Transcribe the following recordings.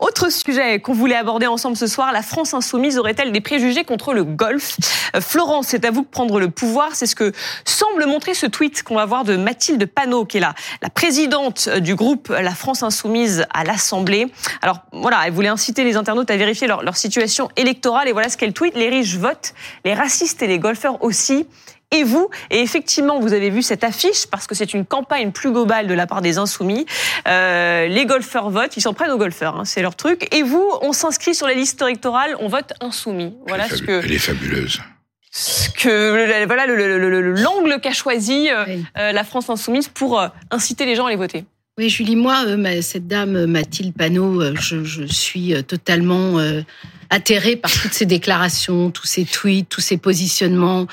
Autre sujet qu'on voulait aborder ensemble ce soir, la France insoumise aurait-elle des préjugés contre le golf euh, Florence, c'est à vous de prendre le pouvoir. C'est ce que semble montrer ce tweet qu'on va voir de Mathilde Panot, qui est la, présidente du groupe La France insoumise à l'Assemblée. Alors voilà, elle voulait inciter les internautes à vérifier leur, leur situation électorale et voilà ce qu'elle tweet. Les riches votent, les racistes et les golfeurs aussi et vous. Et effectivement, vous avez vu cette affiche parce que c'est une campagne plus globale de la part des insoumis. Euh, les golfeurs votent, ils s'en prennent aux golfeurs, hein, c'est leur truc. Et vous, on s'inscrit sur les listes électorales, on vote insoumis. Voilà elle, ce que. Elle est fabuleuse. Ce que voilà l'angle qu'a choisi euh, oui. euh, la France insoumise pour euh, inciter les gens à les voter. Oui, Julie, moi, euh, cette dame Mathilde Panot, euh, je, je suis totalement atterrée par toutes ces déclarations, tous ces tweets, tous ces positionnements.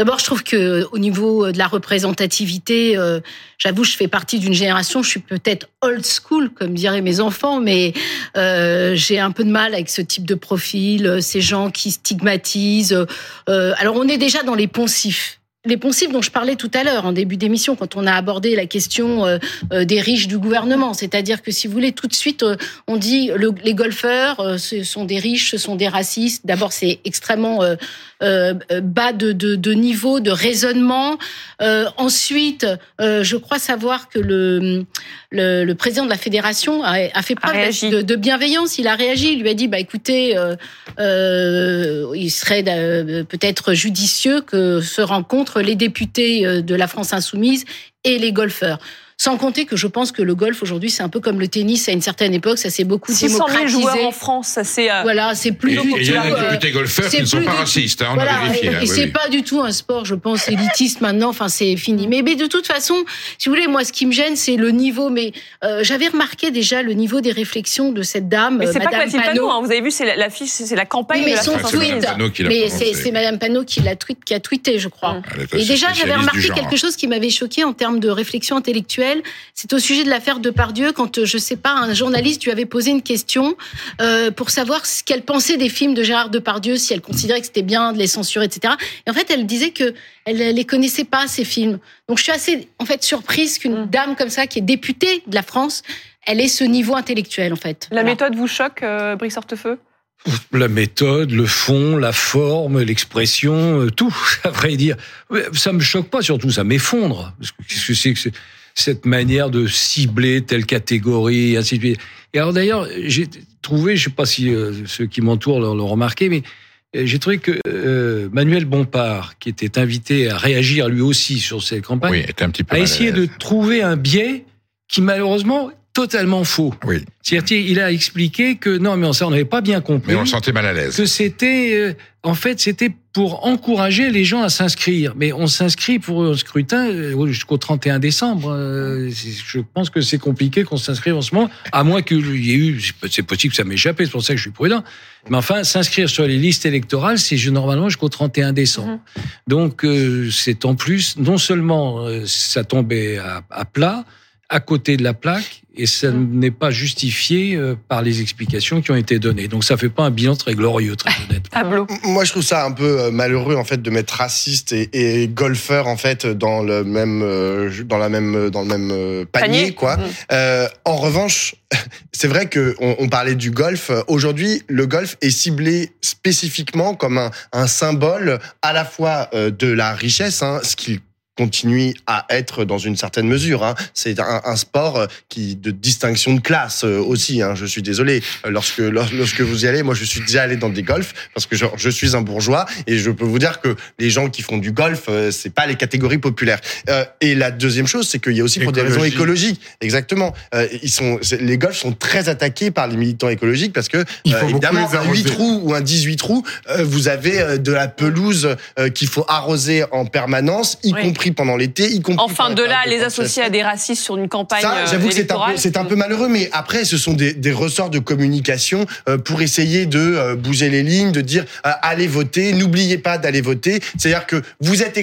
D'abord, je trouve que au niveau de la représentativité, euh, j'avoue, je fais partie d'une génération. Je suis peut-être old school, comme diraient mes enfants, mais euh, j'ai un peu de mal avec ce type de profil, ces gens qui stigmatisent. Euh, alors, on est déjà dans les poncifs les poncifs dont je parlais tout à l'heure en début d'émission quand on a abordé la question euh, euh, des riches du gouvernement, c'est-à-dire que si vous voulez tout de suite euh, on dit le, les golfeurs ce sont des riches, ce sont des racistes. D'abord c'est extrêmement bas de, de, de, niveau de raisonnement. ensuite, je crois savoir que le, le, le, président de la fédération a, a fait preuve a de, de, bienveillance. Il a réagi, il lui a dit bah écoutez, il serait peut-être judicieux que se rencontre les députés euh, de la France insoumise et les golfeurs. Sans compter que je pense que le golf aujourd'hui, c'est un peu comme le tennis à une certaine époque, ça s'est beaucoup 600 démocratisé. 000 joueurs en France, ça c'est euh... voilà, c'est plus. Et il y a des députés golfeurs qui ne sont pas racistes, hein, on voilà, a vérifié. Et, et oui, c'est oui. pas du tout un sport, je pense, élitiste maintenant. Enfin, c'est fini. Mais, mais de toute façon, si vous voulez, moi, ce qui me gêne, c'est le niveau. Mais euh, j'avais remarqué déjà le niveau des réflexions de cette dame, mais c'est Madame pas Mathilde Panot. Hein, vous avez vu, c'est l'affiche, c'est la campagne mais de la son tweet, mais c'est Madame Panot qui l'a tweet, qui a tweeté, je crois. Mmh. Et déjà, j'avais remarqué quelque chose qui m'avait choqué en termes de réflexion intellectuelle. C'est au sujet de l'affaire de Pardieu, quand euh, je sais pas, un journaliste lui avait posé une question euh, pour savoir ce qu'elle pensait des films de Gérard Depardieu, si elle considérait que c'était bien de les censurer, etc. Et en fait, elle disait que elle les connaissait pas ces films. Donc, je suis assez en fait surprise qu'une mmh. dame comme ça, qui est députée de la France, elle ait ce niveau intellectuel, en fait. La voilà. méthode vous choque, euh, Brice Hortefeux? La méthode, le fond, la forme, l'expression, euh, tout, à vrai dire. Ça me choque pas, surtout ça m'effondre. Qu'est-ce que c'est que cette manière de cibler telle catégorie, ainsi de suite. Et alors d'ailleurs, j'ai trouvé, je sais pas si euh, ceux qui m'entourent l'ont remarqué, mais euh, j'ai trouvé que euh, Manuel Bompard, qui était invité à réagir lui aussi sur cette campagne, oui, un petit peu a essayé de trouver un biais qui malheureusement totalement faux. Oui. C'est-à-dire, il a expliqué que non, mais on n'avait pas bien compris. Mais on le sentait mal à l'aise. Que c'était, euh, en fait, c'était pour encourager les gens à s'inscrire. Mais on s'inscrit pour un scrutin euh, jusqu'au 31 décembre. Euh, je pense que c'est compliqué qu'on s'inscrive en ce moment, à moins qu'il y ait eu, c'est possible que ça m'échappe, c'est pour ça que je suis prudent. Mais enfin, s'inscrire sur les listes électorales, c'est normalement jusqu'au 31 décembre. Mmh. Donc, euh, c'est en plus, non seulement euh, ça tombait à, à plat, à côté de la plaque et ça mmh. n'est pas justifié euh, par les explications qui ont été données. Donc ça fait pas un bilan très glorieux, très honnête. Pablo. Moi, je trouve ça un peu euh, malheureux en fait de mettre raciste et, et golfeur en fait dans le même euh, dans la même dans le même panier, panier. quoi. Mmh. Euh, en revanche, c'est vrai que on, on, parlait du golf. Aujourd'hui, le golf est ciblé spécifiquement comme un, un symbole à la fois de la richesse, hein, ce qu'il continue à être dans une certaine mesure. Hein. C'est un, un, sport qui de distinction de classe aussi. Hein. Je suis désolé. Lorsque lorsque vous y allez, moi je suis déjà allé dans des golfs parce que je, je, suis un bourgeois et je peux vous dire que les gens qui font du golf, c'est pas les catégories populaires. Euh, et la deuxième chose, c'est qu'il y a aussi pour Écologie. des raisons écologiques. Exactement. Euh, ils sont les golfs sont très attaqués par les militants écologiques parce que euh, évidemment un 8 trous ou un 18 trous, euh, vous avez de la pelouse euh, qu'il faut arroser en permanence, y oui. compris pendant l'été, y compris. Enfin, de là, les associer à des racistes sur une campagne. Ça, j'avoue que c'est un, peu, c'est un peu malheureux, mais après, ce sont des, des ressorts de communication euh, pour essayer de euh, bouger les lignes, de dire euh, allez voter, n'oubliez pas d'aller voter. C'est-à-dire que vous êtes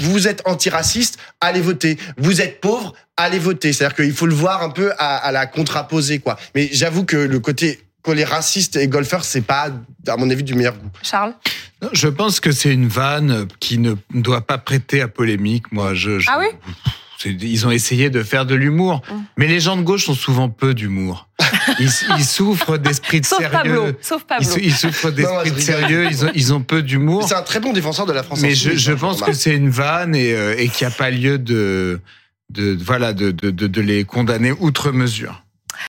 vous êtes antiraciste, allez voter. Vous êtes pauvre, allez voter. C'est-à-dire qu'il faut le voir un peu à, à la contraposée, quoi. Mais j'avoue que le côté les racistes et golfeurs, c'est pas, à mon avis, du meilleur goût. Charles? Je pense que c'est une vanne qui ne doit pas prêter à polémique. Moi, je. je ah oui? Ils ont essayé de faire de l'humour, mmh. mais les gens de gauche ont souvent peu d'humour. ils, ils souffrent d'esprit de Sauf sérieux. Pablo. Sauf Ils, Pablo. ils souffrent d'esprit de sérieux. Ils ont, ils ont peu d'humour. C'est un très bon défenseur de la France Mais je, hein, pense que c'est une vanne et, euh, et qu'il n'y a pas lieu de, de voilà de, de, de, de les condamner outre mesure.